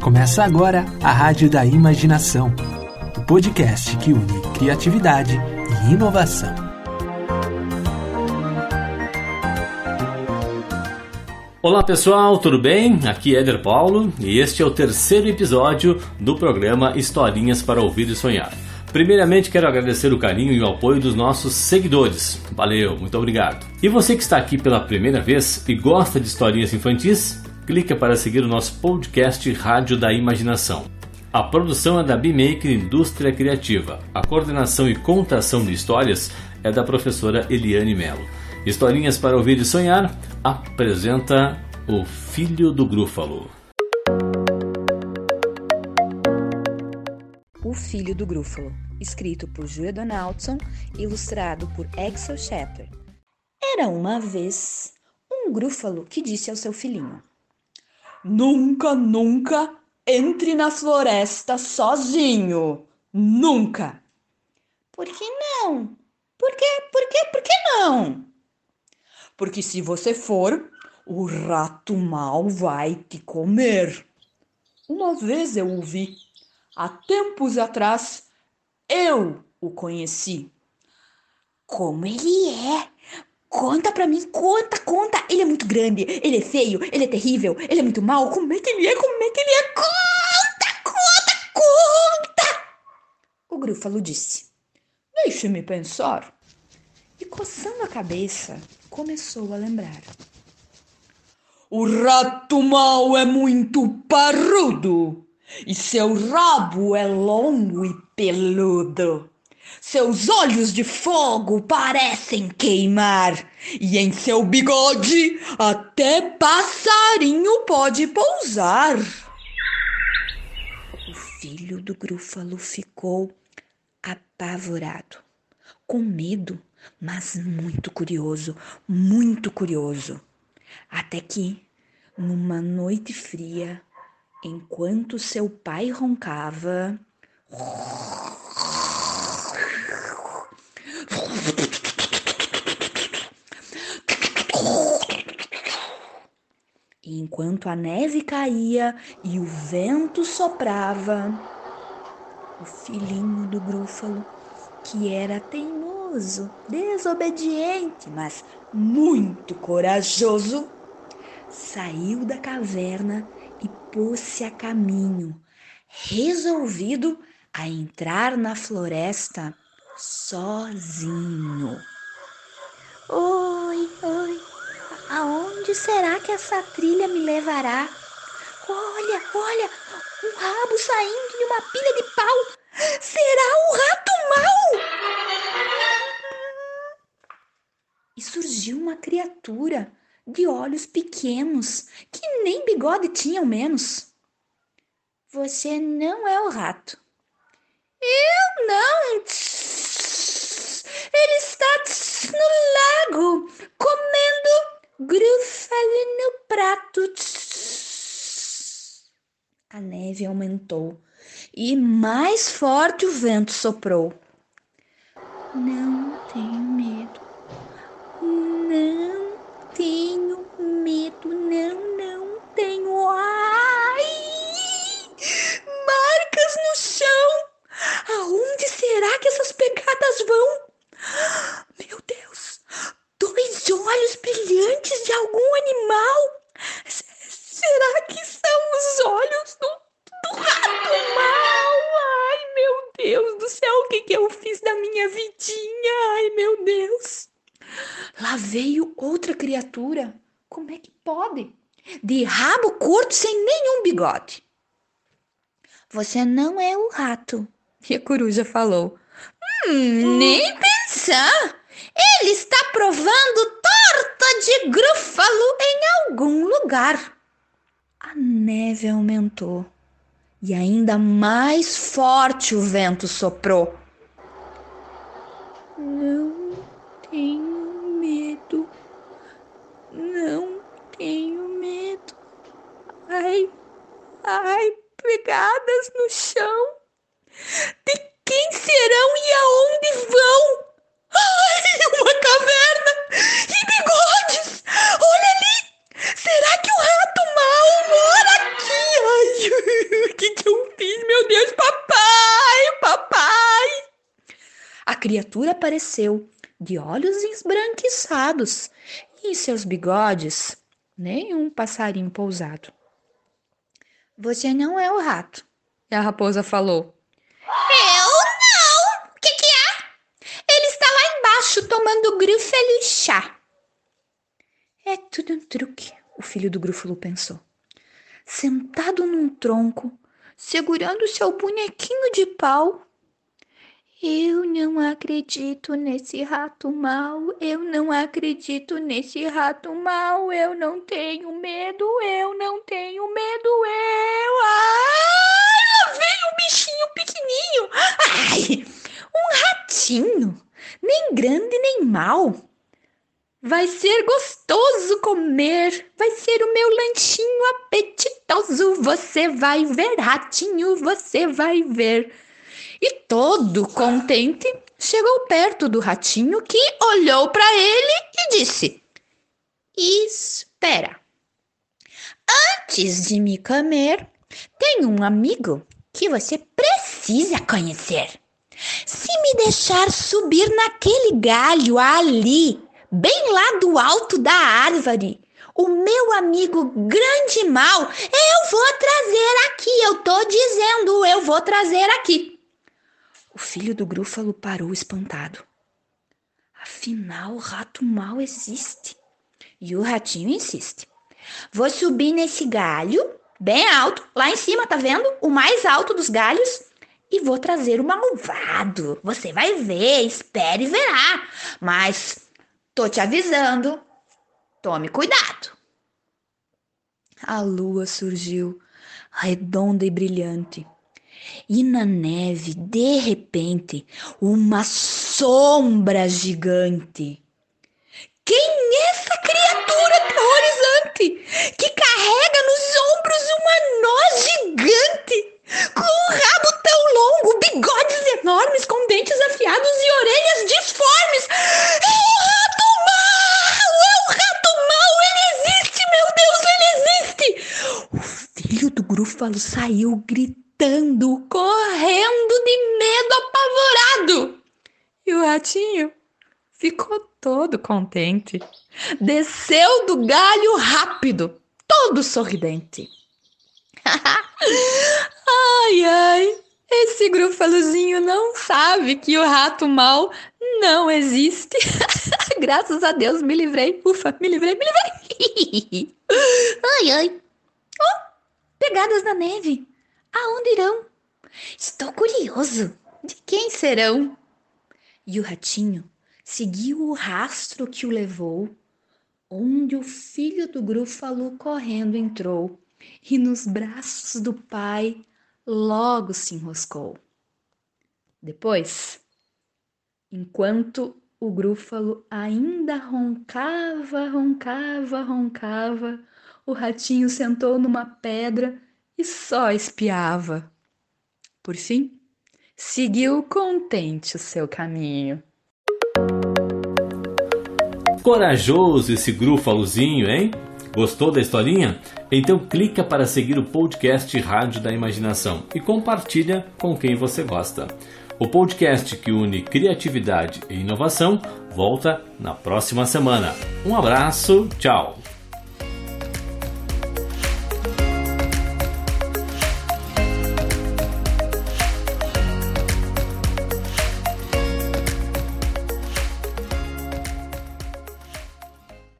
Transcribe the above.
Começa agora a Rádio da Imaginação, o podcast que une criatividade e inovação. Olá pessoal, tudo bem? Aqui é Eder Paulo e este é o terceiro episódio do programa Historinhas para Ouvir e Sonhar. Primeiramente, quero agradecer o carinho e o apoio dos nossos seguidores. Valeu, muito obrigado. E você que está aqui pela primeira vez e gosta de historinhas infantis, clica para seguir o nosso podcast Rádio da Imaginação. A produção é da B-Maker Indústria Criativa. A coordenação e contação de histórias é da professora Eliane Melo. Historinhas para ouvir e sonhar apresenta o Filho do Grúfalo. O Filho do Grúfalo, escrito por Julia Donaldson, ilustrado por Axel Shepard. Era uma vez um grúfalo que disse ao seu filhinho: Nunca, nunca entre na floresta sozinho. Nunca. Por que não? Por quê? Por quê? Por que não? Porque se você for, o rato mal vai te comer. Uma vez eu ouvi Há tempos atrás eu o conheci. Como ele é? Conta pra mim, conta, conta. Ele é muito grande, ele é feio, ele é terrível, ele é muito mal. Como é que ele é? Como é que ele é? Conta, conta, conta! O grúfalo disse. Deixe-me pensar. E coçando a cabeça, começou a lembrar. O rato mau é muito parrudo e seu rabo é longo e peludo. Seus olhos de fogo parecem queimar, e em seu bigode até passarinho pode pousar. O filho do grúfalo ficou apavorado, com medo, mas muito curioso, muito curioso. Até que, numa noite fria, enquanto seu pai roncava. E enquanto a neve caía e o vento soprava, o filhinho do grúfalo, que era teimoso, desobediente, mas muito corajoso, saiu da caverna e pôs-se a caminho, resolvido a entrar na floresta sozinho. Oi, oi, aonde será que essa trilha me levará? Olha, olha, um rabo saindo de uma pilha de pau. Será o rato mau? E surgiu uma criatura de olhos pequenos, que nem bigode tinham menos. Você não é o rato. Eu não. Ele está no lago, comendo grúfalo no prato. A neve aumentou e mais forte o vento soprou. Não tenho criatura. Como é que pode? De rabo curto sem nenhum bigode. Você não é o rato. E a coruja falou. Hum, nem pensar. Ele está provando torta de grúfalo em algum lugar. A neve aumentou e ainda mais forte o vento soprou. Ai, ai, pegadas no chão. De quem serão e aonde vão? Ai, uma caverna e bigodes! Olha ali! Será que o rato mal mora aqui? Ai, o que, que eu fiz? Meu Deus, papai! Papai! A criatura apareceu, de olhos esbranquiçados, e em seus bigodes nenhum passarinho pousado. Você não é o rato, e a raposa falou. Eu não! O que, que é? Ele está lá embaixo tomando grúfalo chá. É tudo um truque, o filho do grúfalo pensou. Sentado num tronco, segurando seu bonequinho de pau, eu não acredito nesse rato mal, eu não acredito nesse rato mal, eu não tenho medo, eu não tenho medo, eu. Ai, lá vem um bichinho pequenininho. Ai, um ratinho, nem grande nem mal. Vai ser gostoso comer, vai ser o meu lanchinho apetitoso. Você vai ver, ratinho, você vai ver. E todo contente, chegou perto do ratinho que olhou para ele e disse: Espera. Antes de me comer, tem um amigo que você precisa conhecer. Me deixar subir naquele galho ali, bem lá do alto da árvore, o meu amigo grande mal, eu vou trazer aqui. Eu tô dizendo, eu vou trazer aqui. O filho do grúfalo parou espantado. Afinal, o rato mal existe. E o ratinho insiste. Vou subir nesse galho, bem alto, lá em cima, tá vendo? O mais alto dos galhos. E vou trazer o malvado. Você vai ver, espere e verá. Mas tô te avisando. Tome cuidado. A lua surgiu, redonda e brilhante e na neve, de repente, uma sombra gigante. Grúfalo saiu gritando correndo de medo apavorado. E o ratinho ficou todo contente. Desceu do galho rápido, todo sorridente. ai, ai, esse grufalozinho não sabe que o rato mal não existe. Graças a Deus me livrei. Ufa, me livrei, me livrei. ai, ai. Oh, pegadas na neve. Aonde irão? Estou curioso. De quem serão? E o ratinho seguiu o rastro que o levou, onde o filho do grúfalo correndo entrou e nos braços do pai logo se enroscou. Depois, enquanto o grúfalo ainda roncava, roncava, roncava, o ratinho sentou numa pedra e só espiava. Por fim, seguiu contente o seu caminho. Corajoso esse grúfalozinho, hein? Gostou da historinha? Então clica para seguir o podcast Rádio da Imaginação e compartilha com quem você gosta. O podcast que une criatividade e inovação volta na próxima semana. Um abraço, tchau!